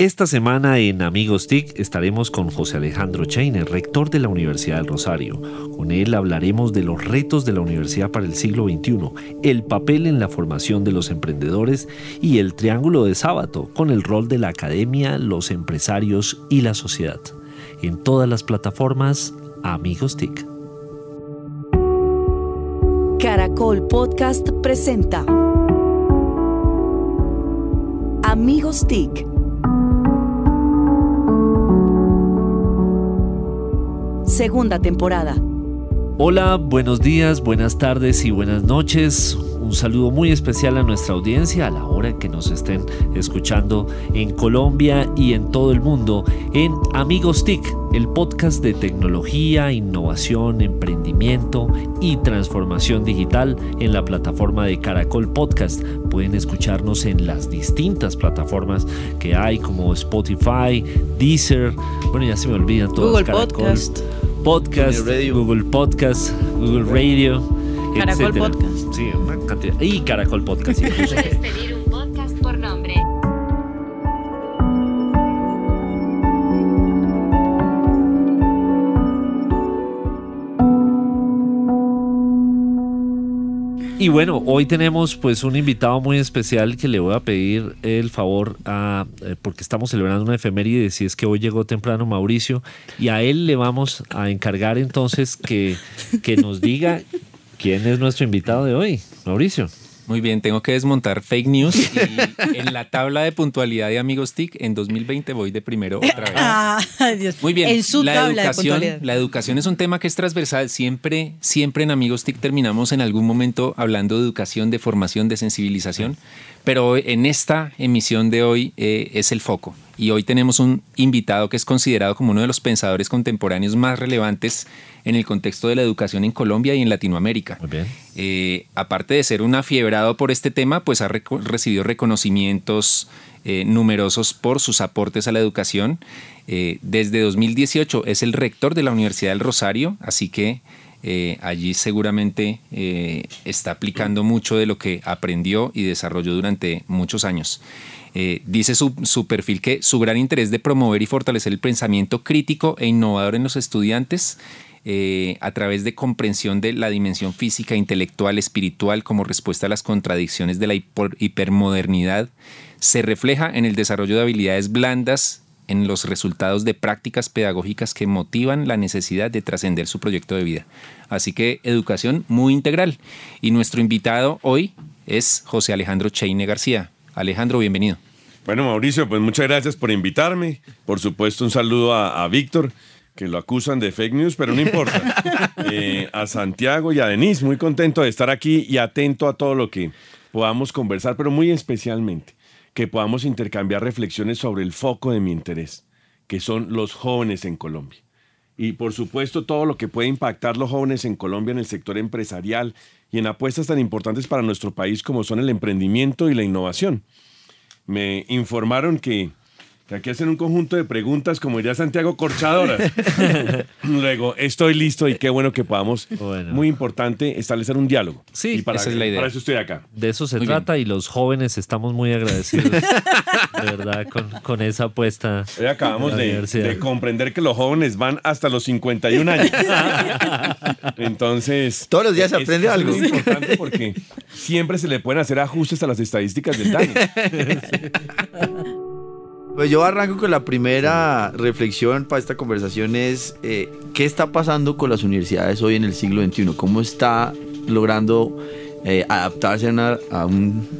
Esta semana en Amigos TIC estaremos con José Alejandro Chainer, rector de la Universidad del Rosario. Con él hablaremos de los retos de la universidad para el siglo XXI, el papel en la formación de los emprendedores y el triángulo de sábado con el rol de la academia, los empresarios y la sociedad. En todas las plataformas, Amigos TIC. Caracol Podcast presenta Amigos TIC segunda temporada. Hola, buenos días, buenas tardes y buenas noches. Un saludo muy especial a nuestra audiencia a la hora que nos estén escuchando en Colombia y en todo el mundo en Amigos TIC, el podcast de tecnología, innovación, emprendimiento y transformación digital en la plataforma de Caracol Podcast. Pueden escucharnos en las distintas plataformas que hay como Spotify, Deezer, bueno ya se me olvidan todos. Google Podcast. Podcast, Google Podcast, Google Radio, Caracol Podcast. Sí, una cantidad. Y Caracol Podcast incluso. Y bueno, hoy tenemos pues un invitado muy especial que le voy a pedir el favor a, eh, porque estamos celebrando una efeméride, si es que hoy llegó temprano Mauricio, y a él le vamos a encargar entonces que, que nos diga quién es nuestro invitado de hoy, Mauricio. Muy bien, tengo que desmontar fake news y en la tabla de puntualidad de Amigos TIC en 2020 voy de primero otra vez. Ah, Dios. Muy bien, En su la tabla educación, la educación es un tema que es transversal. Siempre, siempre en Amigos TIC terminamos en algún momento hablando de educación, de formación, de sensibilización. Pero en esta emisión de hoy eh, es el foco. Y hoy tenemos un invitado que es considerado como uno de los pensadores contemporáneos más relevantes en el contexto de la educación en Colombia y en Latinoamérica. Muy bien. Eh, aparte de ser un afiebrado por este tema, pues ha recibido reconocimientos eh, numerosos por sus aportes a la educación. Desde 2018 es el rector de la Universidad del Rosario, así que eh, allí seguramente eh, está aplicando mucho de lo que aprendió y desarrolló durante muchos años. Eh, dice su, perfil que su gran interés de promover y fortalecer el pensamiento crítico e innovador en los estudiantes a través de comprensión de la dimensión física, intelectual, espiritual como respuesta a las contradicciones de la hiper- hipermodernidad, se refleja en el desarrollo de habilidades blandas, en los resultados de prácticas pedagógicas que motivan la necesidad de trascender su proyecto de vida. Así que educación muy integral. Y nuestro invitado hoy es José Alejandro Cheine García. Alejandro, bienvenido. Bueno, Mauricio, pues muchas gracias por invitarme. Por supuesto, un saludo a, a Víctor, que lo acusan de fake news, pero no importa. Eh, a Santiago y a Denise, muy contento de estar aquí y atento a todo lo que podamos conversar, pero muy especialmente que podamos intercambiar reflexiones sobre el foco de mi interés, que son los jóvenes en Colombia. Y por supuesto todo lo que puede impactar los jóvenes en Colombia en el sector empresarial y en apuestas tan importantes para nuestro país como son el emprendimiento y la innovación me informaron que, que aquí hacen un conjunto de preguntas, como diría Santiago, corchadoras. Luego, estoy listo y qué bueno que podamos, Bueno. muy importante, establecer un diálogo. Sí, y para, esa es la idea. Para eso estoy acá. De eso se Muy trata y los jóvenes estamos muy agradecidos, de verdad, con, con esa apuesta. Hoy acabamos de de, de comprender que los jóvenes van hasta los 51 años. Entonces... Todos los días se es- aprende es algo. muy importante porque siempre se le pueden hacer ajustes a las estadísticas del daño. Pues yo arranco con la primera reflexión para esta conversación es eh, ¿qué está pasando con las universidades hoy en el siglo XXI? ¿Cómo está logrando eh, adaptarse a, una,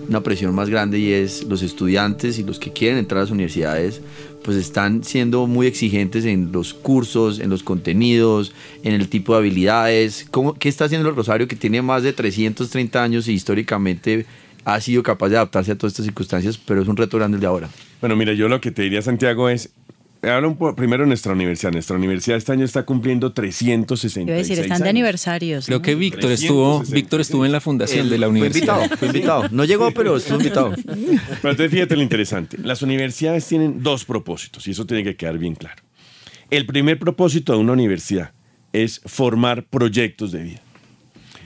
una presión más grande y es los estudiantes y los que quieren entrar a las universidades pues están siendo muy exigentes en los cursos, en los contenidos, en el tipo de habilidades. ¿Cómo, ¿Qué está haciendo el Rosario que tiene más de 330 años y históricamente ha sido capaz de adaptarse a todas estas circunstancias, pero es un reto grande el de ahora? Bueno, mira, yo lo que te diría, Santiago, es. Habla un po- primero de nuestra universidad. Nuestra universidad este año está cumpliendo 366 Iba a decir, están de años. aniversarios. Creo que Víctor estuvo, 360. Víctor estuvo en la fundación de la Fue universidad. invitado, fue invitado. No llegó, pero estuvo invitado. Pero entonces fíjate lo interesante. Las universidades tienen dos propósitos y eso tiene que quedar bien claro. El primer propósito de una universidad es formar proyectos de vida.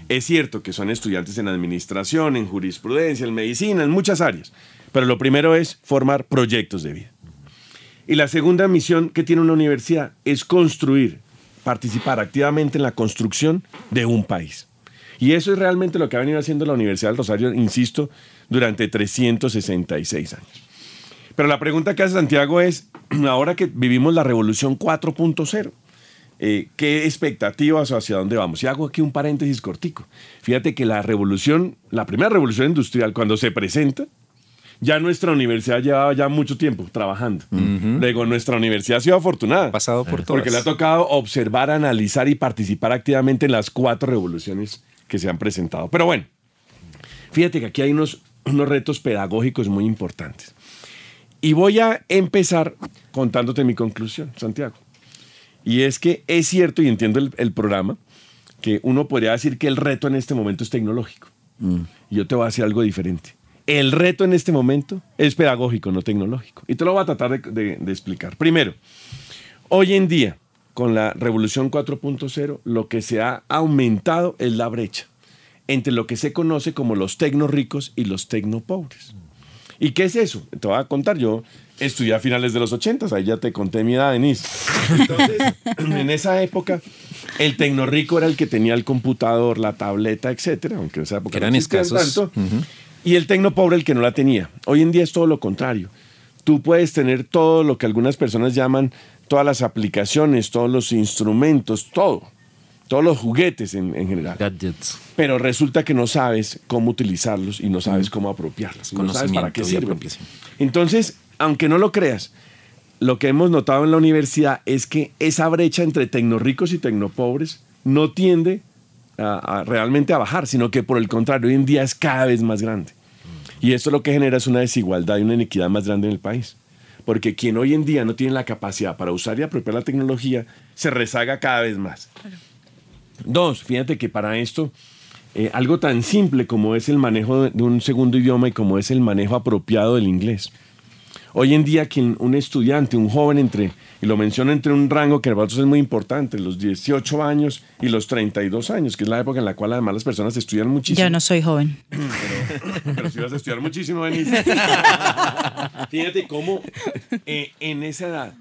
Es cierto que son estudiantes en administración, en jurisprudencia, en medicina, en muchas áreas, pero lo primero es formar proyectos de vida. Y la segunda misión que tiene una universidad es construir, participar activamente en la construcción de un país. Y eso es realmente lo que ha venido haciendo la Universidad del Rosario, insisto, durante 366 años. Pero la pregunta que hace Santiago es, ahora que vivimos la revolución 4.0, eh, ¿qué expectativas o hacia dónde vamos? Y hago aquí un paréntesis cortico. Fíjate que la revolución, la primera revolución industrial, cuando se presenta, ya nuestra universidad llevaba ya mucho tiempo trabajando. Luego nuestra universidad ha sido afortunada. Pasado por Porque le ha tocado observar, analizar y participar activamente en las cuatro revoluciones que se han presentado. Pero bueno, fíjate que aquí hay unos, unos retos pedagógicos muy importantes. Y voy a empezar contándote mi conclusión, Santiago. Y es que es cierto, y entiendo el, el programa, que uno podría decir que el reto en este momento es tecnológico. Y yo te voy a decir algo diferente. El reto en este momento es pedagógico, no tecnológico. Y te lo voy a tratar de, de- de explicar. Primero, hoy en día, con la revolución 4.0, lo que se ha aumentado es la brecha entre lo que se conoce como los tecno ricos y los tecno pobres. ¿Y qué es eso? Te voy a contar. Yo estudié a finales de los 80, ahí ya te conté mi edad, Denise. Entonces, en esa época, el tecno rico era el que tenía el computador, la tableta, etcétera, aunque en esa época Eran no escasos. tanto. Y el tecno pobre el que no la tenía. Hoy en día es todo lo contrario. Tú puedes tener todo lo que algunas personas llaman todas las aplicaciones, todos los instrumentos, todo. Todos los juguetes en, en general. Gadgets. Pero resulta que no sabes cómo utilizarlos y no sabes cómo apropiarlos. y No sabes para qué sirven. Entonces, aunque no lo creas, lo que hemos notado en la universidad es que esa brecha entre tecnoricos y tecnopobres no tiende realmente a bajar, sino que por el contrario, hoy en día es cada vez más grande. Y esto lo que genera es una desigualdad y una inequidad más grande en el país. Porque quien hoy en día no tiene la capacidad para usar y apropiar la tecnología, se rezaga cada vez más. Dos, fíjate que para esto, eh, algo tan simple como es el manejo de un segundo idioma y como es el manejo apropiado del inglés. Hoy en día, quien, un estudiante, un joven entre, y lo menciono entre un rango que para nosotros es muy importante, los 18 años y los 32 años, que es la época en la cual además las personas estudian muchísimo. Ya no soy joven. Pero si vas a estudiar muchísimo, Denise. Fíjate cómo eh, en esa edad,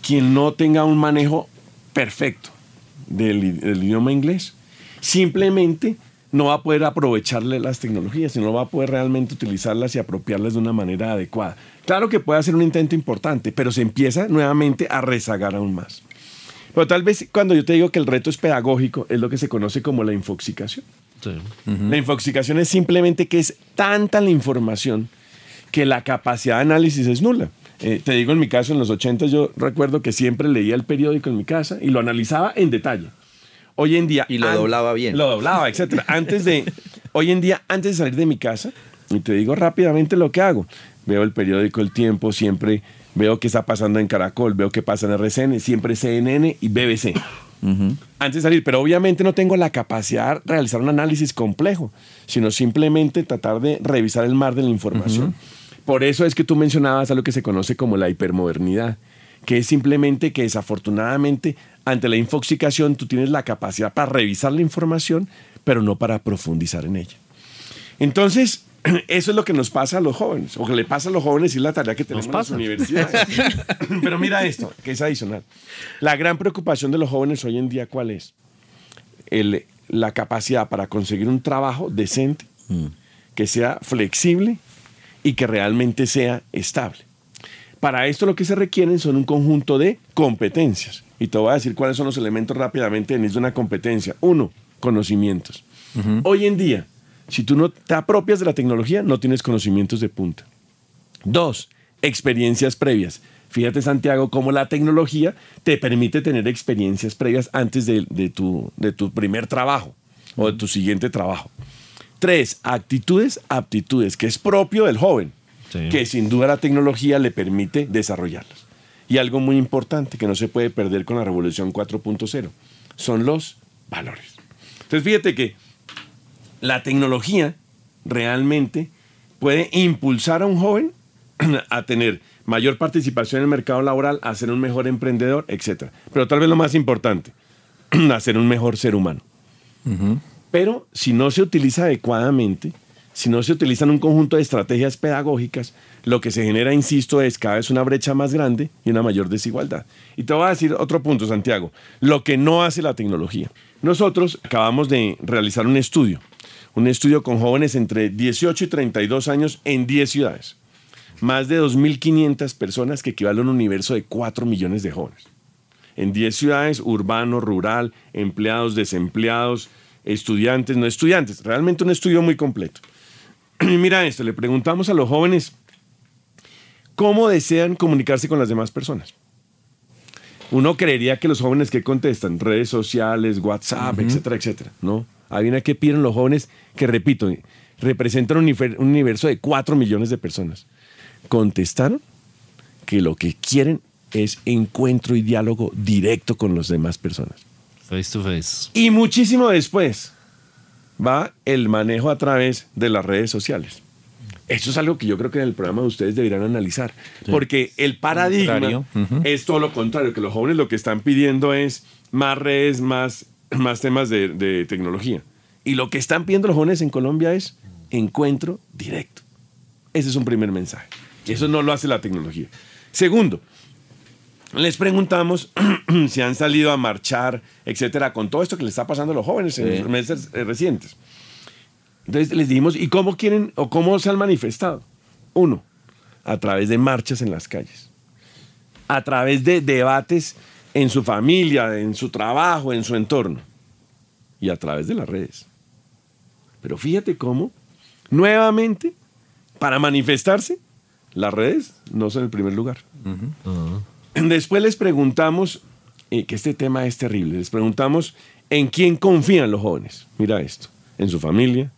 quien no tenga un manejo perfecto del, del idioma inglés, simplemente no va a poder aprovecharle las tecnologías, sino va a poder realmente utilizarlas y apropiarlas de una manera adecuada. Claro que puede hacer un intento importante, pero se empieza nuevamente a rezagar aún más. Pero tal vez cuando yo te digo que el reto es pedagógico, es lo que se conoce como la infoxicación. Sí. La infoxicación es simplemente que es tanta la información que la capacidad de análisis es nula. Eh, te digo, en mi caso, en los 80 yo recuerdo que siempre leía el periódico en mi casa y lo analizaba en detalle. Hoy en día... Y lo doblaba bien. Lo doblaba, etcétera. Antes de... Hoy en día, antes de salir de mi casa, y te digo rápidamente lo que hago. Veo el periódico El Tiempo, siempre veo qué está pasando en Caracol, veo qué pasa en RCN, siempre CNN y BBC antes de salir, pero obviamente no tengo la capacidad de realizar un análisis complejo, sino simplemente tratar de revisar el mar de la información. Por eso es que tú mencionabas a lo que se conoce como la hipermodernidad, que es simplemente que desafortunadamente ante la infoxicación tú tienes la capacidad para revisar la información, pero no para profundizar en ella. Entonces, eso es lo que nos pasa a los jóvenes, o que le pasa a los jóvenes y es la tarea que tenemos en las universidades. Pero mira esto, que es adicional. La gran preocupación de los jóvenes hoy en día, ¿cuál es? El- la capacidad para conseguir un trabajo decente, que sea flexible y que realmente sea estable. Para esto lo que se requieren son un conjunto de competencias. Y te voy a decir cuáles son los elementos rápidamente en de una competencia. Uno, conocimientos. Hoy en día, si tú no te apropias de la tecnología, no tienes conocimientos de punta. Dos, experiencias previas. Fíjate, Santiago, cómo la tecnología te permite tener experiencias previas antes de, de tu, de tu primer trabajo o de tu siguiente trabajo. Tres, actitudes, aptitudes, que es propio del joven, Sí. que sin duda la tecnología le permite desarrollarlas. Y algo muy importante que no se puede perder con la revolución 4.0 son los valores. Entonces, fíjate que la tecnología realmente puede impulsar a un joven a tener mayor participación en el mercado laboral, a ser un mejor emprendedor, etc. Pero tal vez lo más importante, a ser un mejor ser humano. Pero si no se utiliza adecuadamente, si no se utilizan un conjunto de estrategias pedagógicas, lo que se genera, insisto, es cada vez una brecha más grande y una mayor desigualdad. Y te voy a decir otro punto, Santiago, lo que no hace la tecnología. Nosotros acabamos de realizar un estudio, un estudio con jóvenes entre 18 y 32 años en 10 ciudades. Más de 2.500 personas que equivalen a un universo de 4 millones de jóvenes. En 10 ciudades, urbano, rural, empleados, desempleados, estudiantes, no estudiantes. Realmente un estudio muy completo. Y mira esto, le preguntamos a los jóvenes cómo desean comunicarse con las demás personas. Uno creería que los jóvenes que contestan, redes sociales, WhatsApp, etcétera, etcétera, ¿no? Adivina qué piden los jóvenes que, repito, representan un, univer- un universo de 4 millones de personas. Contestaron que lo que quieren es encuentro y diálogo directo con las demás personas. Face to face. Y muchísimo después va el manejo a través de las redes sociales. Eso es algo que yo creo que en el programa de ustedes deberían analizar. Porque el paradigma es todo lo contrario, que los jóvenes lo que están pidiendo es más redes, más, más temas de, de tecnología. Y lo que están pidiendo los jóvenes en Colombia es encuentro directo. Ese es un primer mensaje. Eso no lo hace la tecnología. Segundo, les preguntamos si han salido a marchar, etcétera, con todo esto que le está pasando a los jóvenes en los meses eh, recientes. Entonces les dijimos, ¿y cómo quieren o cómo se han manifestado? Uno, a través de marchas en las calles, a través de debates en su familia, en su trabajo, en su entorno, y a través de las redes. Pero fíjate cómo, nuevamente, para manifestarse, las redes no son el primer lugar. Después les preguntamos, eh, que este tema es terrible, les preguntamos en quién confían los jóvenes. Mira esto, en su familia,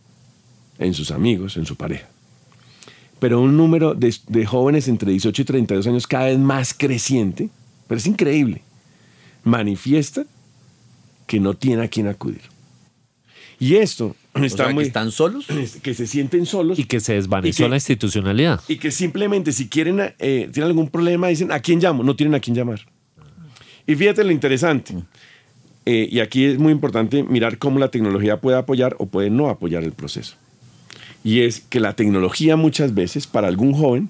en sus amigos, en su pareja. Pero un número de, de jóvenes entre 18 y 32 años cada vez más creciente, pero es increíble, manifiesta que no tiene a quién acudir. Y esto O está que muy... están solos. que se sienten solos Y que se desvaneció que- la institucionalidad. y que simplemente si quieren, eh, tienen algún problema, dicen, ¿a quién llamo? No tienen a quién llamar. Y fíjate lo interesante, eh, y aquí es muy importante mirar cómo la tecnología puede apoyar o puede no apoyar el proceso. Y es que la tecnología muchas veces, para algún joven,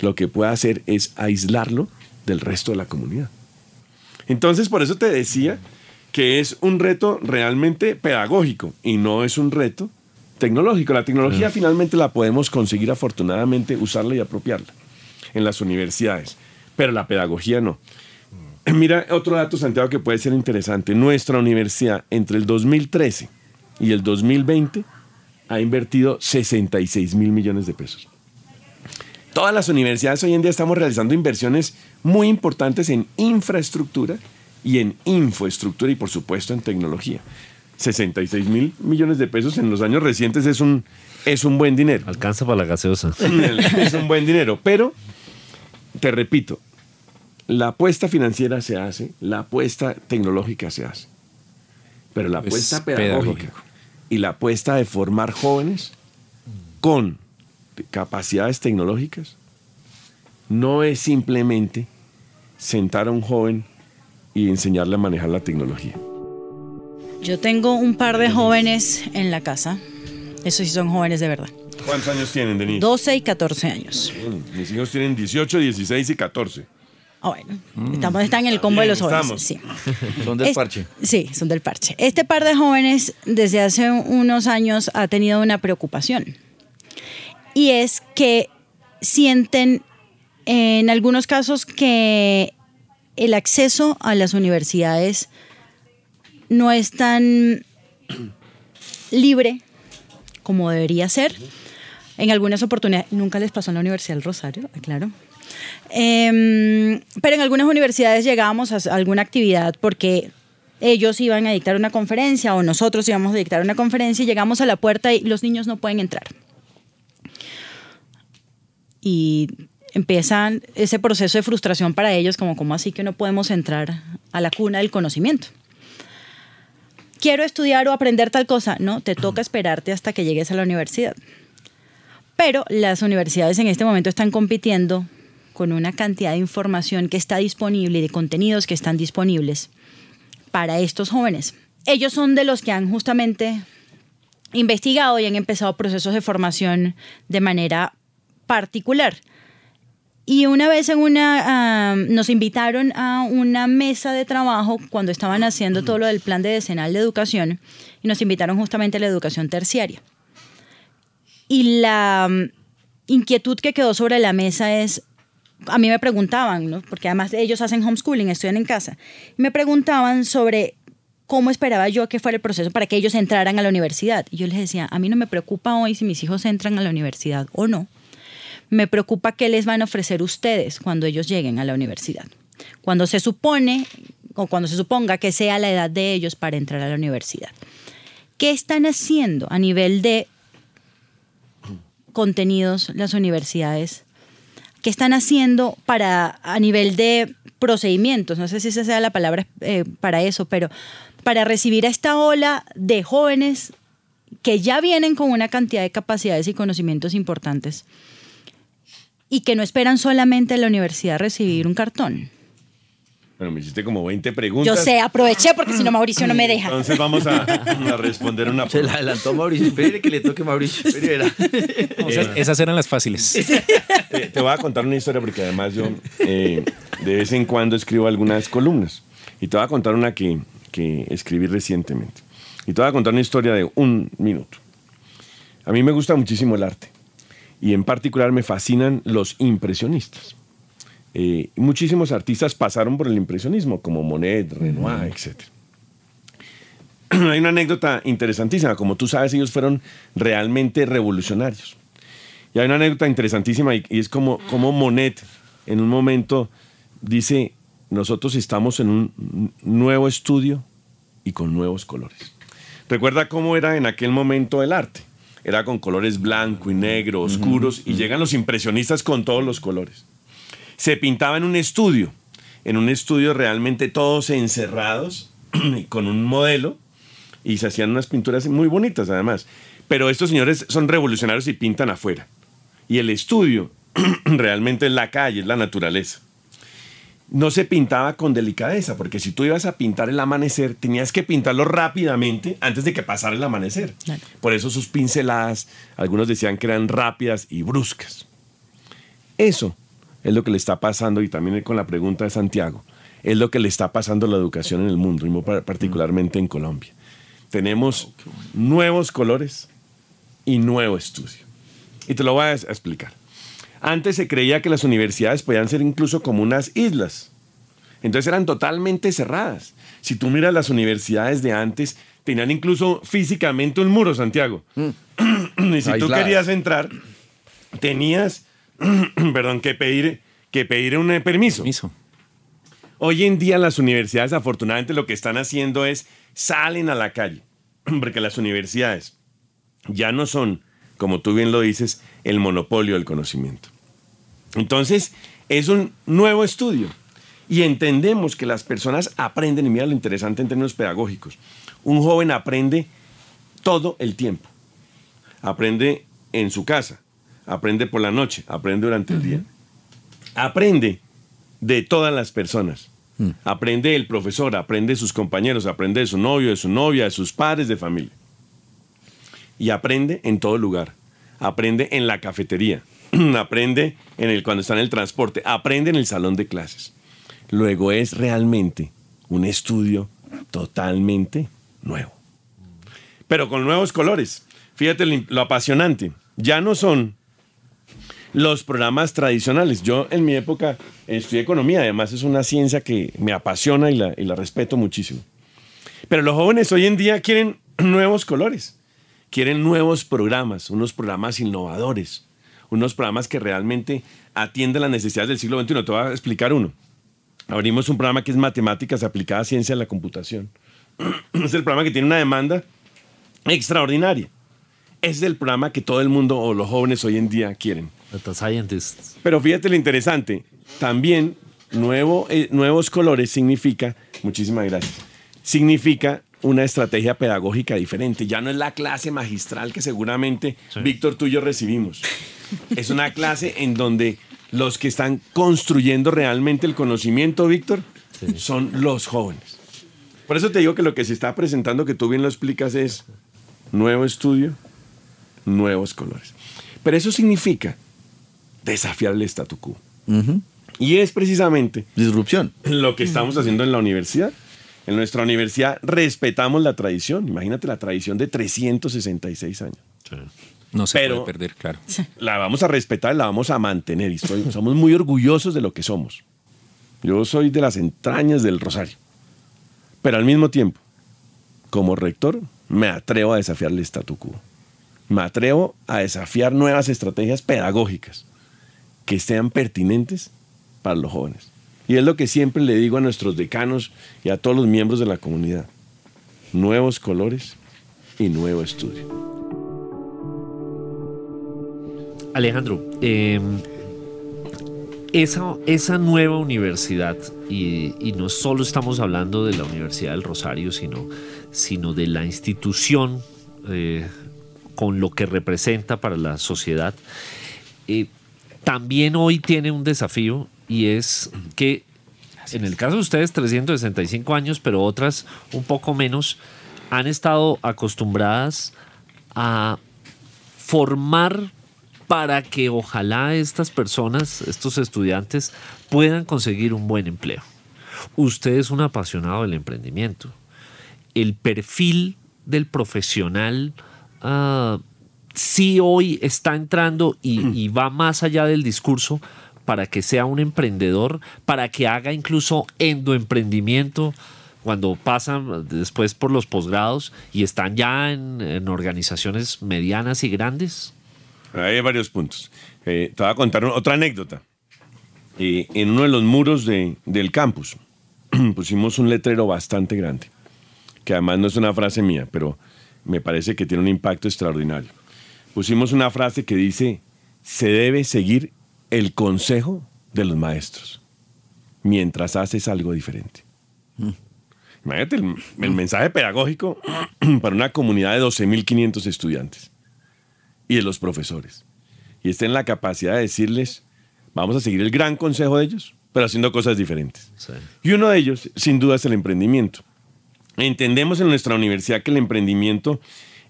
lo que puede hacer es aislarlo del resto de la comunidad. Entonces, por eso te decía que es un reto realmente pedagógico y no es un reto tecnológico. La tecnología finalmente la podemos conseguir afortunadamente usarla y apropiarla en las universidades, pero la pedagogía no. Mira otro dato, Santiago, que puede ser interesante. Nuestra universidad entre el 2013 y el 2020 ha invertido 66 mil millones de pesos. Todas las universidades hoy en día estamos realizando inversiones muy importantes en infraestructura y en infoestructura y por supuesto en tecnología. 66 mil millones de pesos en los años recientes es un, es un buen dinero. Alcanza para la gaseosa. es un buen dinero, pero te repito, la apuesta financiera se hace, la apuesta tecnológica se hace, pero la Es apuesta pedagógica y la apuesta de formar jóvenes con capacidades tecnológicas no es simplemente sentar a un joven y enseñarle a manejar la tecnología. Yo tengo un par de jóvenes en la casa. Esos sí son jóvenes de verdad. ¿Cuántos años tienen, Denise? 12 y 14 años. Mm, Mis hijos tienen 18, 16 y 14. Ah, bueno, estamos, están en el combo de los jóvenes. Sí. Son del Es- parche. Sí, son del parche. Este par de jóvenes desde hace unos años ha tenido una preocupación. Y es que sienten en algunos casos que el acceso a las universidades no es tan libre como debería ser. En algunas oportunidades, nunca les pasó en la Universidad del Rosario, claro. Em, pero en algunas universidades llegábamos a alguna actividad porque ellos iban a dictar una conferencia o nosotros íbamos a dictar una conferencia y llegamos a la puerta y los niños no pueden entrar. Y empiezan ese proceso de frustración para ellos, como, ¿cómo así que no podemos entrar a la cuna del conocimiento? Quiero estudiar o aprender tal cosa. No, te toca esperarte hasta que llegues a la universidad. Pero las universidades en este momento están compitiendo con una cantidad de información que está disponible y de contenidos que están disponibles para estos jóvenes. Ellos son de los que han justamente investigado y han empezado procesos de formación de manera particular. Y una vez en una, ah, nos invitaron a una mesa de trabajo cuando estaban haciendo todo lo del plan de decenal de educación y nos invitaron justamente a la educación terciaria. Y la mm, inquietud que quedó sobre la mesa es, a mí me preguntaban, ¿no? porque además ellos hacen homeschooling, estudian en casa, y me preguntaban sobre cómo esperaba yo que fuera el proceso para que ellos entraran a la universidad. Y yo les decía, a mí no me preocupa hoy si mis hijos entran a la universidad o no. Me preocupa qué les van a ofrecer ustedes cuando ellos lleguen a la universidad. Cuando se supone o cuando se suponga que sea la edad de ellos para entrar a la universidad. ¿Qué están haciendo a nivel de contenidos las universidades? ¿Qué están haciendo para a nivel de procedimientos? No sé si esa sea la palabra eh, para eso, pero para recibir a esta ola de jóvenes que ya vienen con una cantidad de capacidades y conocimientos importantes y que no esperan solamente en la universidad recibir un cartón. Bueno, me hiciste como 20 preguntas. Yo sé, aproveché porque si no Mauricio no me deja. Entonces vamos a, a responder una Se la adelantó Mauricio. Espere que le toque Mauricio. Espere, Esas, esas eran las fáciles. Eh, te voy a contar una historia porque además yo eh, de vez en cuando escribo algunas columnas. Y te voy a contar una que, que escribí recientemente. Y te voy a contar una historia de un minuto. A mí me gusta muchísimo el arte. Y en particular me fascinan los impresionistas. Eh, muchísimos artistas pasaron por el impresionismo, como Monet, Renoir, etc. Hay una anécdota interesantísima. Como tú sabes, ellos fueron realmente revolucionarios. Y hay una anécdota interesantísima y, y es como, como Monet en un momento dice, nosotros estamos en un nuevo estudio y con nuevos colores. Recuerda cómo era en aquel momento el arte. Era con colores blanco y negro, oscuros, y llegan los impresionistas con todos los colores se pintaba en un estudio, en un estudio realmente todos encerrados, con un modelo, y se hacían unas pinturas muy bonitas además. Pero estos señores son revolucionarios y pintan afuera. Y el estudio realmente es la calle, es la naturaleza. No se pintaba con delicadeza, porque si tú ibas a pintar el amanecer, tenías que pintarlo rápidamente antes de que pasara el amanecer. Por eso sus pinceladas, algunos decían que eran rápidas y bruscas. Eso es lo que le está pasando, y también con la pregunta de Santiago, es lo que le está pasando a la educación en el mundo, y muy particularmente en Colombia. Tenemos nuevos colores y nuevo estudio. Y te lo voy a explicar. Antes se creía que las universidades podían ser incluso como unas islas. Entonces eran totalmente cerradas. Si tú miras las universidades de antes, tenían incluso físicamente un muro, Santiago. y si tú querías entrar, tenías perdón, que pedir, que pedir un eh, permiso. Hoy en día las universidades afortunadamente lo que están haciendo es salen a la calle, porque las universidades ya no son, como tú bien lo dices, el monopolio del conocimiento. Entonces, es un nuevo estudio y entendemos que las personas aprenden, y mira lo interesante en términos pedagógicos, un joven aprende todo el tiempo. Aprende en su casa, aprende por la noche, aprende durante el día. Aprende de todas las personas. Mm. Aprende el profesor, aprende de sus compañeros, aprende de su novio, de su novia, de sus padres, de familia. Y aprende en todo lugar. Aprende en la cafetería. aprende en el, cuando está en el transporte. Aprende en el salón de clases. Luego es realmente un estudio totalmente nuevo. Pero con nuevos colores. Fíjate lo apasionante. Ya no son los programas tradicionales. Yo en mi época estudié economía, además es una ciencia que me apasiona y la, y la respeto muchísimo. Pero los jóvenes hoy en día quieren nuevos colores, quieren nuevos programas, unos programas innovadores, unos programas que realmente atienden las necesidades del siglo XXI. Te voy a explicar uno. Abrimos un programa que es Matemáticas aplicadas a Ciencia de la Computación. Es el programa que tiene una demanda extraordinaria. Es el programa que todo el mundo o los jóvenes hoy en día quieren. Scientists. Pero fíjate lo interesante, también nuevo, eh, nuevos colores significa, muchísimas gracias, significa una estrategia pedagógica diferente. Ya no es la clase magistral que seguramente Víctor tú y yo recibimos. Es una clase en donde los que están construyendo realmente el conocimiento, Víctor, son los jóvenes. Por eso te digo que lo que se está presentando, que tú bien lo explicas, es nuevo estudio, nuevos colores. Pero eso significa desafiar el statu quo. Y es precisamente Disrupción. lo que estamos haciendo en la universidad. En nuestra universidad respetamos la tradición. Imagínate la tradición de 366 años. No se Pero- puede perder, claro. La vamos a respetar, la vamos a mantener. Y estoy- somos muy orgullosos de lo que somos. Yo soy de las entrañas del Rosario. Pero al mismo tiempo, como rector, me atrevo a desafiar el statu quo. Me atrevo a desafiar nuevas estrategias pedagógicas que sean pertinentes para los jóvenes. Y es lo que siempre le digo a nuestros decanos y a todos los miembros de la comunidad. Nuevos colores y nuevo estudio. Alejandro, eh, esa, esa nueva universidad, y, y no solo estamos hablando de la Universidad del Rosario, sino, sino de la institución eh, con lo que representa para la sociedad, eh, también hoy tiene un desafío y es que en el caso de ustedes 365 años, pero otras un poco menos, han estado acostumbradas a formar para que ojalá estas personas, estos estudiantes, puedan conseguir un buen empleo. Usted es un apasionado del emprendimiento. El perfil del profesional ah, sí hoy está entrando y, y va más allá del discurso para que sea un emprendedor, para que haga incluso endoemprendimiento cuando pasan después por los posgrados y están ya en, en organizaciones medianas y grandes. Hay varios puntos. Eh, te voy a contar otra anécdota. Eh, en uno de los muros de- del campus pusimos un letrero bastante grande, que además no es una frase mía, pero me parece que tiene un impacto extraordinario. Pusimos una frase que dice, se debe seguir el consejo de los maestros mientras haces algo diferente. Imagínate el, el mensaje pedagógico para una comunidad de 12.500 estudiantes y de los profesores. Y está en la capacidad de decirles, vamos a seguir el gran consejo de ellos, pero haciendo cosas diferentes. Sí. Y uno de ellos, sin duda, es el emprendimiento. Entendemos en nuestra universidad que el emprendimiento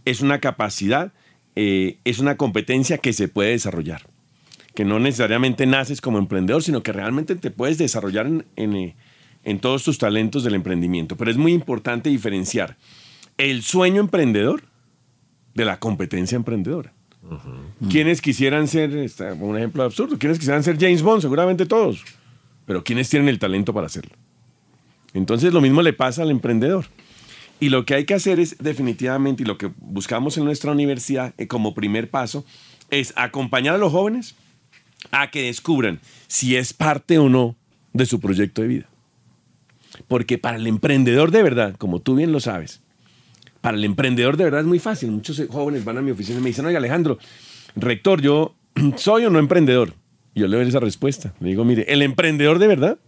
es una capacidad, eh, es una competencia que se puede desarrollar. Que no necesariamente naces como emprendedor, sino que realmente te puedes desarrollar en, en, eh, en todos tus talentos del emprendimiento. Pero es muy importante diferenciar el sueño emprendedor de la competencia emprendedora. ¿Quiénes quisieran ser, está, un ejemplo absurdo, quiénes quisieran ser James Bond? Seguramente todos. Pero ¿quiénes tienen el talento para hacerlo? Entonces lo mismo le pasa al emprendedor. Y lo que hay que hacer es definitivamente, y lo que buscamos en nuestra universidad eh, como primer paso, es acompañar a los jóvenes a que descubran si es parte o no de su proyecto de vida. Porque para el emprendedor de verdad, como tú bien lo sabes, para el emprendedor de verdad es muy fácil. Muchos jóvenes van a mi oficina y me dicen, oye Alejandro, rector, yo soy o no emprendedor. Y yo le doy esa respuesta. Le digo, mire, el emprendedor de verdad,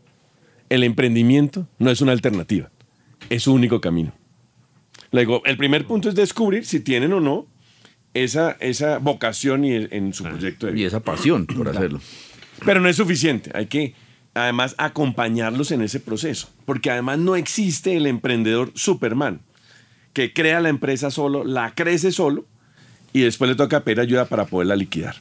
el emprendimiento no es una alternativa, es su único camino. Le digo, el primer punto es descubrir si tienen o no esa, esa vocación y en su proyecto de vida. Y esa pasión por hacerlo. Pero no es suficiente, hay que además acompañarlos en ese proceso, porque además no existe el emprendedor Superman, que crea la empresa solo, la crece solo y después le toca pedir ayuda para poderla liquidar.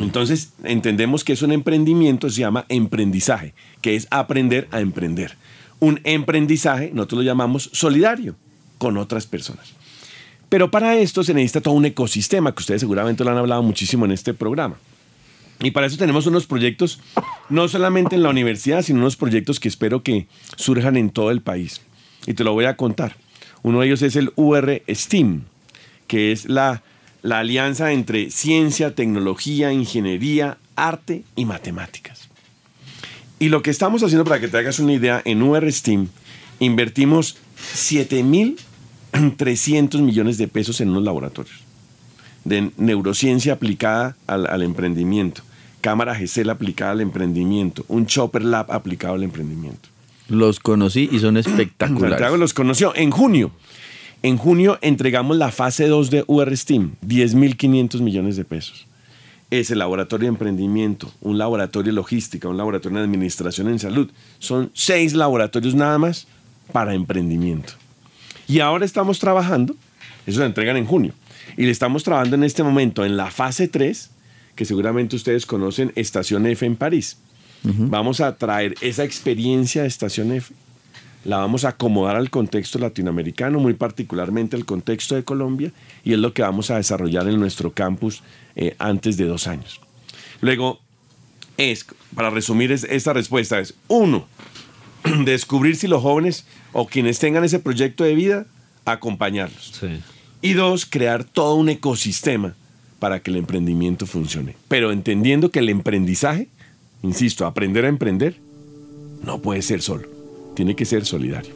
Entonces entendemos que es un emprendimiento, se llama emprendizaje, que es aprender a emprender. Un emprendizaje, nosotros lo llamamos solidario, con otras personas. Pero para esto se necesita todo un ecosistema, que ustedes seguramente lo han hablado muchísimo en este programa. Y para eso tenemos unos proyectos, no solamente en la universidad, sino unos proyectos que espero que surjan en todo el país. Y te lo voy a contar. Uno de ellos es el UR STEAM, que es la, la alianza entre ciencia, tecnología, ingeniería, arte y matemáticas. Y lo que estamos haciendo, para que te hagas una idea, en UR STEAM invertimos 7.300 millones de pesos en unos laboratorios de neurociencia aplicada al, al emprendimiento, cámara GESEL aplicada al emprendimiento, un Chopper Lab aplicado al emprendimiento. Los conocí y son Santiago espectaculares. los conoció en junio. En junio entregamos la fase 2 de UR STEAM, 10.500 millones de pesos. Es el laboratorio de emprendimiento, un laboratorio de logística, un laboratorio de administración en salud. Son seis laboratorios nada más para emprendimiento. Y ahora estamos trabajando Eso se entregan en junio. Y le estamos trabajando en este momento en la fase 3, que seguramente ustedes conocen, Estación F en París. Vamos a traer esa experiencia de Estación F, la vamos a acomodar al contexto latinoamericano, muy particularmente al contexto de Colombia, y es lo que vamos a desarrollar en nuestro campus eh, antes de dos años. Luego, es, para resumir es- esta respuesta, es uno, descubrir si los jóvenes o quienes tengan ese proyecto de vida, acompañarlos. Sí. Y dos, crear todo un ecosistema para que el emprendimiento funcione. Pero entendiendo que el emprendizaje, insisto, aprender a emprender, no puede ser solo. Tiene que ser solidario.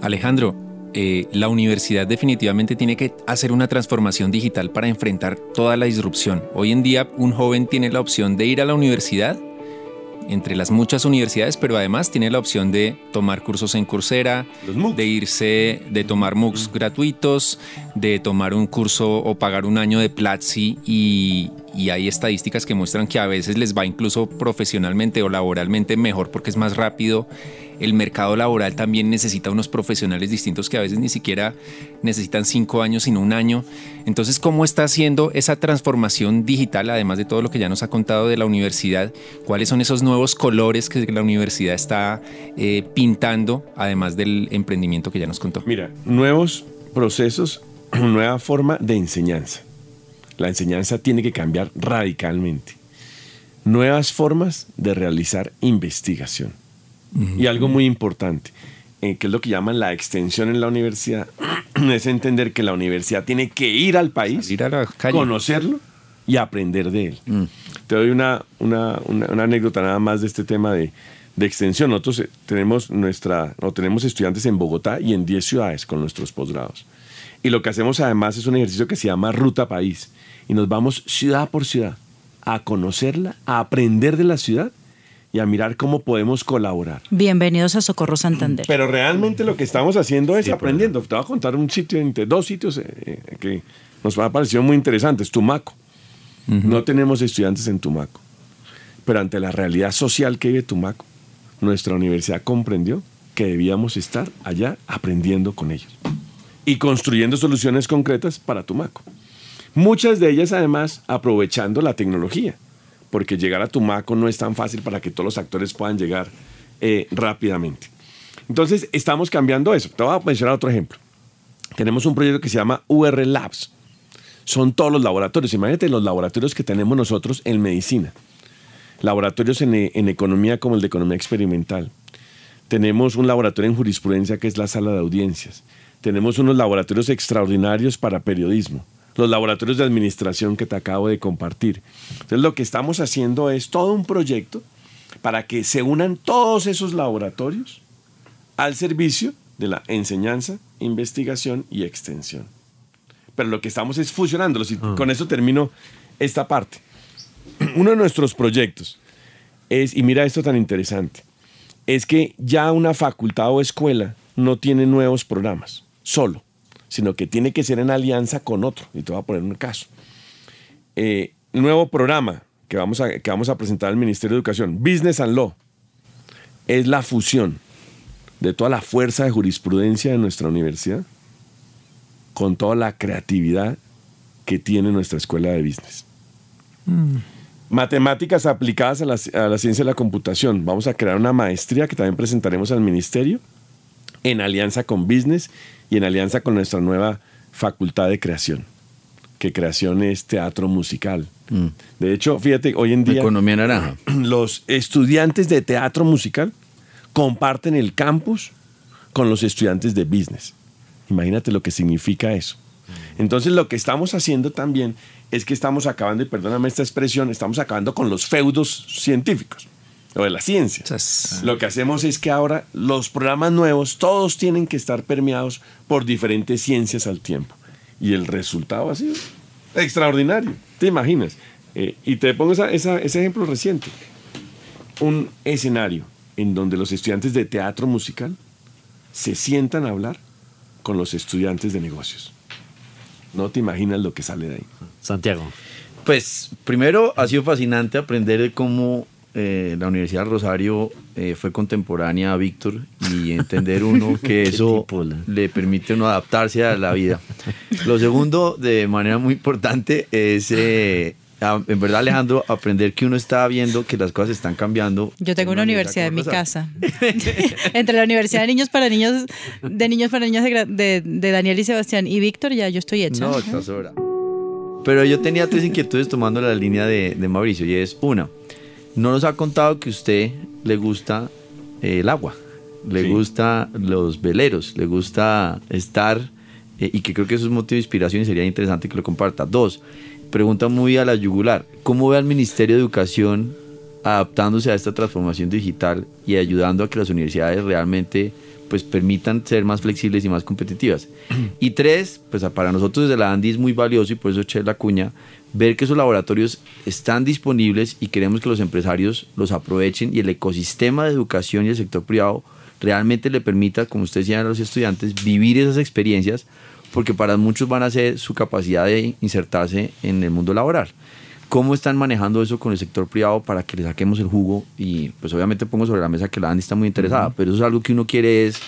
Alejandro, eh, la universidad definitivamente tiene que hacer una transformación digital para enfrentar toda la disrupción. Hoy en día un joven tiene la opción de ir a la universidad, entre las muchas universidades, pero además tiene la opción de tomar cursos en Coursera, de irse, de tomar MOOCs gratuitos, de tomar un curso o pagar un año de Platzi y, y hay estadísticas que muestran que a veces les va incluso profesionalmente o laboralmente mejor porque es más rápido. El mercado laboral también necesita unos profesionales distintos que a veces ni siquiera necesitan cinco años, sino un año. Entonces, ¿cómo está haciendo esa transformación digital, además de todo lo que ya nos ha contado de la universidad? ¿Cuáles son esos nuevos colores que la universidad está eh, pintando, además del emprendimiento que ya nos contó? Mira, nuevos procesos, nueva forma de enseñanza. La enseñanza tiene que cambiar radicalmente. Nuevas formas de realizar investigación. Y algo muy importante, eh, que es lo que llaman la extensión en la universidad, es entender que la universidad tiene que ir al país, Ir a la calle. conocerlo y aprender de él. Te doy una, una, una- una anécdota nada más de este tema de, de extensión. Nosotros eh, tenemos, nuestra, no, tenemos estudiantes en Bogotá y en 10 ciudades con nuestros posgrados. Y lo que hacemos además es un ejercicio que se llama Ruta País. Y nos vamos ciudad por ciudad a conocerla, a aprender de la ciudad y a mirar cómo podemos colaborar. Bienvenidos a Socorro Santander. Pero realmente lo que estamos haciendo es aprendiendo. Te voy a contar un sitio, entre- dos sitios eh, eh, que nos ha parecido muy interesantes. Tumaco. No tenemos estudiantes en Tumaco. Pero ante la realidad social que vive Tumaco, nuestra universidad comprendió que debíamos estar allá aprendiendo con ellos y construyendo soluciones concretas para Tumaco. Muchas de ellas además aprovechando la tecnología, porque llegar a Tumaco no es tan fácil para que todos los actores puedan llegar eh, rápidamente. Entonces estamos cambiando eso. Te voy a mencionar otro ejemplo. Tenemos un proyecto que se llama UR Labs. Son todos los laboratorios. Imagínate los laboratorios que tenemos nosotros en medicina. Laboratorios en, en economía como el de economía experimental. Tenemos un laboratorio en jurisprudencia que es la sala de audiencias. Tenemos unos laboratorios extraordinarios para periodismo. Los laboratorios de administración que te acabo de compartir. Entonces lo que estamos haciendo es todo un proyecto para que se unan todos esos laboratorios al servicio de la enseñanza, investigación y extensión. Pero lo que estamos es fusionándolos y con eso termino esta parte. Uno de nuestros proyectos es, y mira esto tan interesante, es que ya una facultad o escuela no tiene nuevos programas, solo, sino que tiene que ser en alianza con otro. Y te voy a poner un caso. Eh, nuevo programa que vamos, a, que vamos a presentar al Ministerio de Educación, Business and Law, es la fusión de toda la fuerza de jurisprudencia de nuestra universidad con toda la creatividad que tiene nuestra escuela de business. Matemáticas aplicadas a la, a la ciencia de la computación. Vamos a crear una maestría que también presentaremos al ministerio en alianza con business y en alianza con nuestra nueva facultad de creación, que creación es teatro musical. De hecho, fíjate, hoy en día Economía naranja. los estudiantes de teatro musical comparten el campus con los estudiantes de business. Imagínate lo que significa eso. Entonces lo que estamos haciendo también es que estamos acabando, y perdóname esta expresión, estamos acabando con los feudos científicos o de la ciencia. Esas- Lo que hacemos es que ahora los programas nuevos, todos tienen que estar permeados por diferentes ciencias al tiempo. Y el resultado ha sido extraordinario. ¿Te imaginas? Eh, y te pongo esa- esa- ese ejemplo reciente. Un escenario en donde los estudiantes de teatro musical se sientan a hablar con los estudiantes de negocios. No te imaginas lo que sale de ahí. Santiago. Pues primero ha sido fascinante aprender de cómo eh, la Universidad del Rosario eh, fue contemporánea a Víctor y entender uno que eso tipo, le permite uno adaptarse a la vida. Lo segundo, de manera muy importante, es, eh, a- en verdad, Alejandro, aprender que uno está viendo que las cosas están cambiando. Yo tengo En una universidad en mi casa. Entre la Universidad de Niños para Niños, de Niños para Niños de, de- de Daniel y Sebastián y Víctor, ya yo estoy hecha. No, está sobra. Pero yo tenía tres inquietudes tomando la línea de, de Mauricio y es una, no nos ha contado que usted le gusta eh, el agua, le Sí. gusta los veleros, le gusta estar eh, y que creo que eso es motivo de inspiración y sería interesante que lo comparta. Dos, pregunta muy a la yugular, ¿cómo ve al Ministerio de Educación adaptándose a esta transformación digital y ayudando a que las universidades realmente pues permitan ser más flexibles y más competitivas. Y tres, pues para nosotros desde la ANDI es muy valioso y por eso eché la cuña, ver que esos laboratorios están disponibles y queremos que los empresarios los aprovechen y el ecosistema de educación y el sector privado realmente le permita, como usted decía a los estudiantes, vivir esas experiencias porque para muchos van a ser su capacidad de insertarse en el mundo laboral. ¿Cómo están manejando eso con el sector privado para que le saquemos el jugo? Y pues obviamente pongo sobre la mesa que la ANDI está muy interesada, pero eso es algo que uno quiere es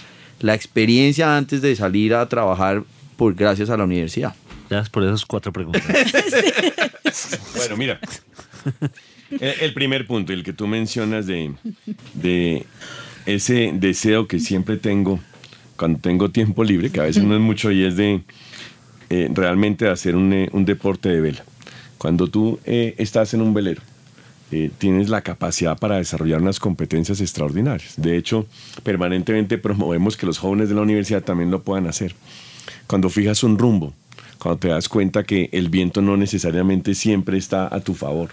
la experiencia antes de salir a trabajar por gracias a la universidad. Gracias por esas cuatro preguntas. Bueno, mira. El, primer punto, el que tú mencionas de, de ese deseo que siempre tengo cuando tengo tiempo libre, que a veces no es mucho, y es de eh, realmente hacer un, eh, un deporte de vela. Cuando tú eh, estás en un velero, eh, tienes la capacidad para desarrollar unas competencias extraordinarias. De hecho, permanentemente promovemos que los jóvenes de la universidad también lo puedan hacer. Cuando fijas un rumbo, cuando te das cuenta que el viento no necesariamente siempre está a tu favor,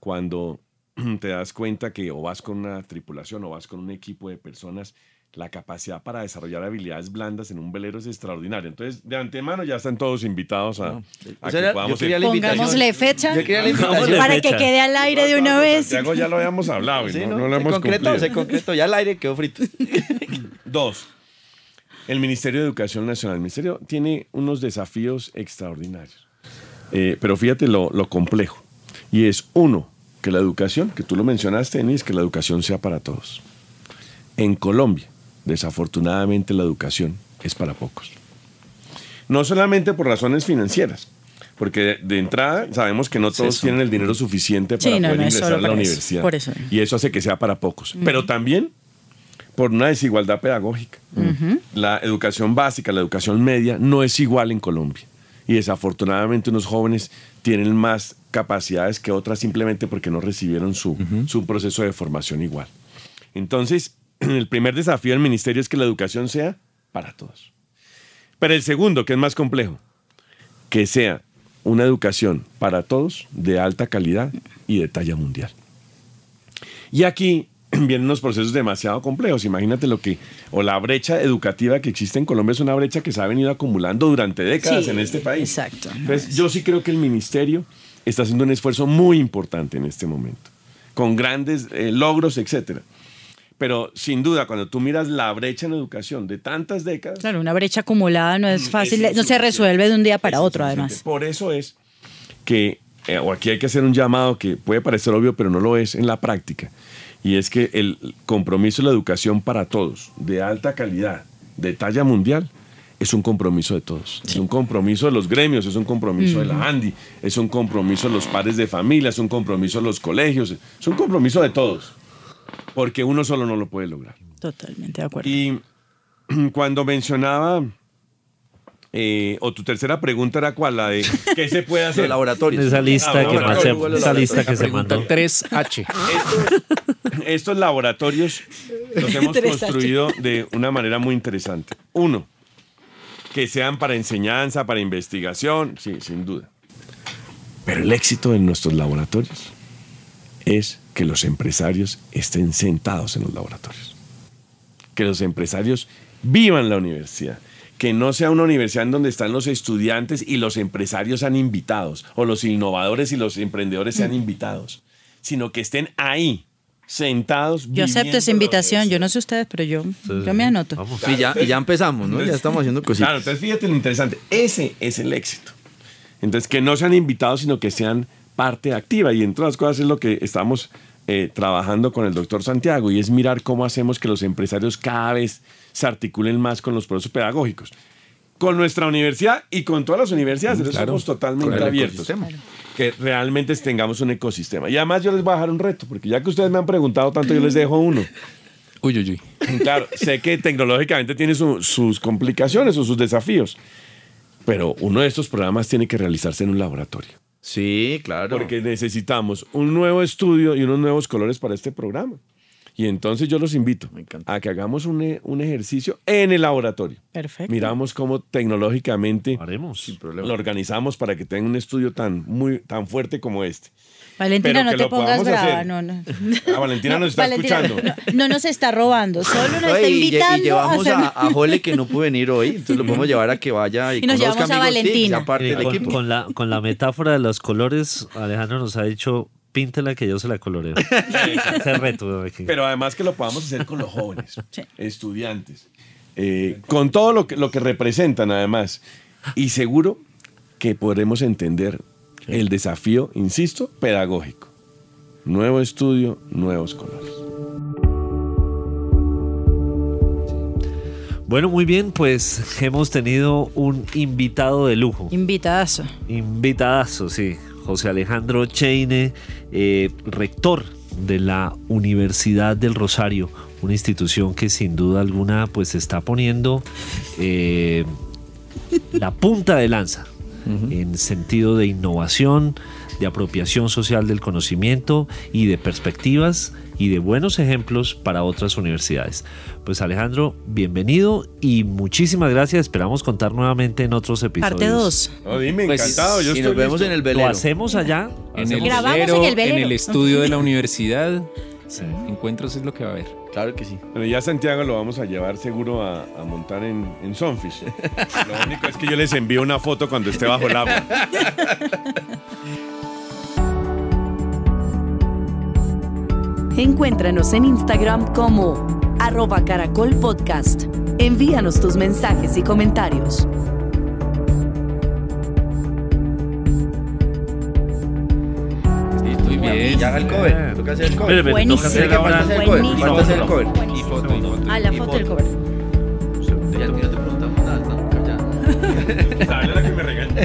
cuando te das cuenta que o vas con una tripulación o vas con un equipo de personas, la capacidad para desarrollar habilidades blandas en un velero es extraordinaria. Entonces, de antemano ya están todos invitados a, a Esa que era- podamos ir. la invitación. Pongámosle fecha para fecha. que quede al aire de una vez. Santiago ya lo habíamos hablado y Sí, no, ¿no? no lo hemos concretó, cumplido. se concretó. Ya al aire quedó frito. Dos, el Ministerio de Educación Nacional. El Ministerio tiene unos desafíos extraordinarios. Eh, pero fíjate lo, lo complejo. Y es, uno, que la educación, que tú lo mencionaste, Denis, que la educación sea para todos. En Colombia, desafortunadamente, la educación es para pocos. No solamente por razones financieras, porque de, de entrada sabemos que no todos eso. tienen el dinero suficiente Sí, para no, poder no ingresar a la eso, universidad. por eso. Y eso hace que sea para pocos. Pero también por una desigualdad pedagógica. La educación básica, la educación media, no es igual en Colombia. Y desafortunadamente unos jóvenes tienen más capacidades que otras simplemente porque no recibieron su, su proceso de formación igual. Entonces, el primer desafío del ministerio es que la educación sea para todos. Pero el segundo, que es más complejo, que sea una educación para todos de alta calidad y de talla mundial. Y aquí vienen unos procesos demasiado complejos. Imagínate lo que, o la brecha educativa que existe en Colombia es una brecha que se ha venido acumulando durante décadas Sí, en este país. exacto. Entonces, yo sí creo que el ministerio está haciendo un esfuerzo muy importante en este momento, con grandes eh, logros, etcétera. Pero sin duda, cuando tú miras la brecha en educación de tantas décadas, Claro, una brecha acumulada no es fácil, es no se resuelve de un día para otro, además. Por eso es que, eh, o aquí hay que hacer un llamado que puede parecer obvio, pero no lo es en la práctica. Y es que el compromiso de la educación para todos, de alta calidad, de talla mundial, es un compromiso de todos. Es un compromiso de los gremios, es un compromiso de la ANDI, es un compromiso de los padres de familia, es un compromiso de los colegios, es un compromiso de todos. Porque uno solo no lo puede lograr. Totalmente de acuerdo. Y cuando mencionaba, eh, o tu tercera pregunta era cuál, la de qué se puede hacer. laboratorios. Esa lista Ah, que, bueno, esa lista que se Pregunta mandó. 3H. Estos laboratorios los hemos construido de una manera muy interesante. Uno, que sean para enseñanza, para investigación, sí, sin duda. Pero el éxito de nuestros laboratorios es que los empresarios estén sentados en los laboratorios. Que los empresarios vivan la universidad. Que no sea una universidad en donde están los estudiantes y los empresarios sean invitados, o los innovadores y los emprendedores sean invitados, sino que estén ahí, sentados. Yo acepto esa invitación, yo no sé ustedes, pero yo, yo me anoto. Vamos. Sí, ya, y ya empezamos, ¿no? Ya estamos haciendo cositas. Claro, entonces fíjate lo interesante. Ese es el éxito. Entonces, que no sean invitados, sino que sean parte activa. Y entre otras cosas es lo que estamos eh, trabajando con el doctor Santiago y es mirar cómo hacemos que los empresarios cada vez se articulen más con los procesos pedagógicos. Con nuestra universidad y con todas las universidades, Claro, somos totalmente abiertos. Que realmente tengamos un ecosistema. Y además yo les voy a dejar un reto, porque ya que ustedes me han preguntado tanto, yo les dejo uno. Uy, uy, uy. Claro, sé que tecnológicamente tiene su- sus complicaciones o sus desafíos, pero uno de estos programas tiene que realizarse en un laboratorio. Sí, claro. Porque necesitamos un nuevo estudio y unos nuevos colores para este programa. Y entonces yo los invito a que hagamos un, e- un ejercicio en el laboratorio. Perfecto. Miramos cómo tecnológicamente Haremos. problema. lo organizamos para que tenga un estudio tan, muy, tan fuerte como este. Valentina, Pero no te pongas brava. hacer. No, no. Ah, Valentina nos está Valentina, escuchando. No, no nos está robando, solo nos está y, invitando y llevamos a a, hacer... a Jole que no pudo venir hoy, entonces lo podemos llevar a que vaya y, Y nos llevamos a Valentina. aparte Mire, del con, equipo. con la, con la metáfora de los colores, Alejandro nos ha dicho, píntela que yo se la coloreo. Ese reto. aquí. Pero además que lo podamos hacer con los jóvenes, Sí. estudiantes, eh, con todo lo que, lo que representan además. Y seguro que podremos entender el desafío, insisto, pedagógico. Nuevo estudio, nuevos colores. Bueno, muy bien, pues hemos tenido un invitado de lujo. Invitadazo. Invitadazo, sí. José Alejandro Cheine, eh, rector de la Universidad del Rosario, una institución que sin duda alguna pues está poniendo eh, la punta de lanza en sentido de innovación, de apropiación social del conocimiento y de perspectivas y de buenos ejemplos para otras universidades. Pues Alejandro, bienvenido y muchísimas gracias. Esperamos contar nuevamente en otros episodios. Parte 2. No, dime, Pues, encantado. Yo y estoy nos vemos listo. en el Lo velero. hacemos allá. En el, Grabamos velero, en el velero. en el estudio de la universidad. Encuentros es lo que va a haber. Claro que sí. Pero ya Santiago lo vamos a llevar seguro a, a montar en, en Sunfish. Lo único es que yo les envío una foto cuando esté bajo el agua. Encuéntranos en Instagram como arroba caracol podcast. Envíanos tus mensajes y comentarios. Muy bien. Ya haga el cover. Toca hacer el cover. Espere, espere, toca hacer el cover. Buenísimo. Falta hacer el cover. Y foto, y foto. Ah, la foto del cover. Callada. ¿Sabes la que me regaña?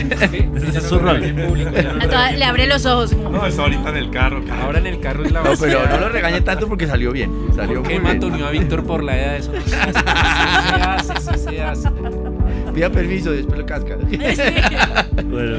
Ese es su rol. Le abre los ojos. No, está ahorita en el carro. Ahora en el carro es la No, pero no lo regañe tanto porque salió bien. Salió ¿Por qué a Víctor por la edad de eso? Sí se hace, sí se hace. Pida permiso, después lo casca. Bueno,